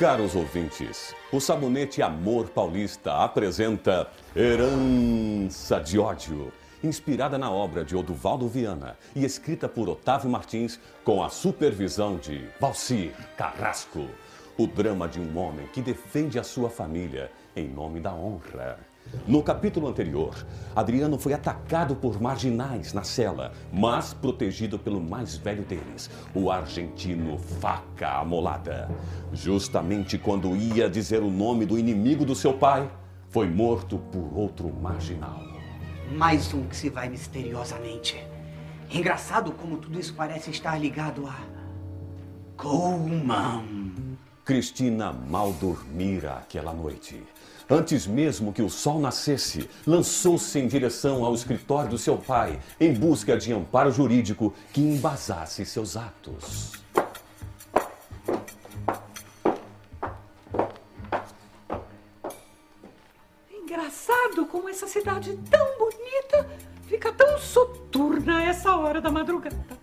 Caros ouvintes, o Sabonete Amor Paulista apresenta Herança de Ódio, inspirada na obra de Oduvaldo Viana e escrita por Otávio Martins com a supervisão de Valcir Carrasco. O drama de um homem que defende a sua família em nome da honra. No capítulo anterior, Adriano foi atacado por marginais na cela, mas protegido pelo mais velho deles, o argentino Faca Amolada. Justamente quando ia dizer o nome do inimigo do seu pai, foi morto por outro marginal. Mais um que se vai misteriosamente. Engraçado como tudo isso parece estar ligado a. Coleman. Cristina mal dormira aquela noite. Antes mesmo que o sol nascesse, lançou-se em direção ao escritório do seu pai, em busca de amparo jurídico que embasasse seus atos. Engraçado como essa cidade tão bonita fica tão soturna a essa hora da madrugada.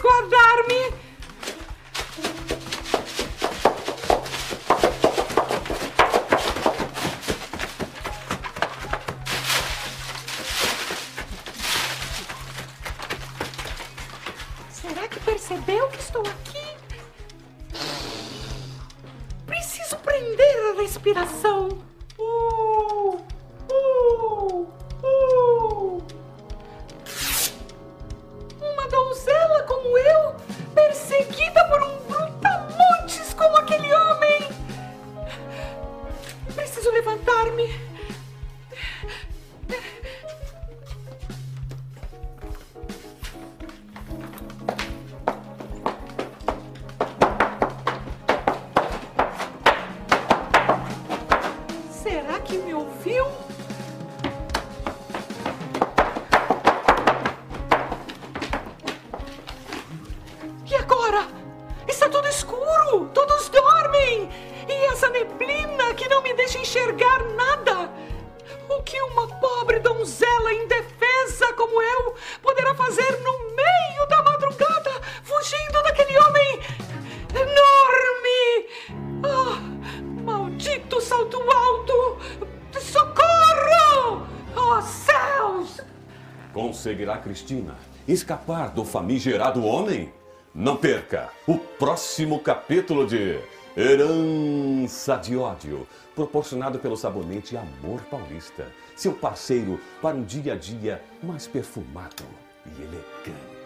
Guardar-me! Será que percebeu que estou aqui? Preciso prender a respiração. Donzela Está tudo escuro! Todos dormem! E essa neblina que não me deixa enxergar nada! O que uma pobre donzela indefesa como eu poderá fazer no meio da madrugada, fugindo daquele homem enorme? Ah, maldito salto alto! Socorro! Oh, céus! Conseguirá Cristina escapar do famigerado homem? Não perca o próximo capítulo de Herança de Ódio, proporcionado pelo sabonete Amor Paulista, seu parceiro para um dia a dia mais perfumado e elegante.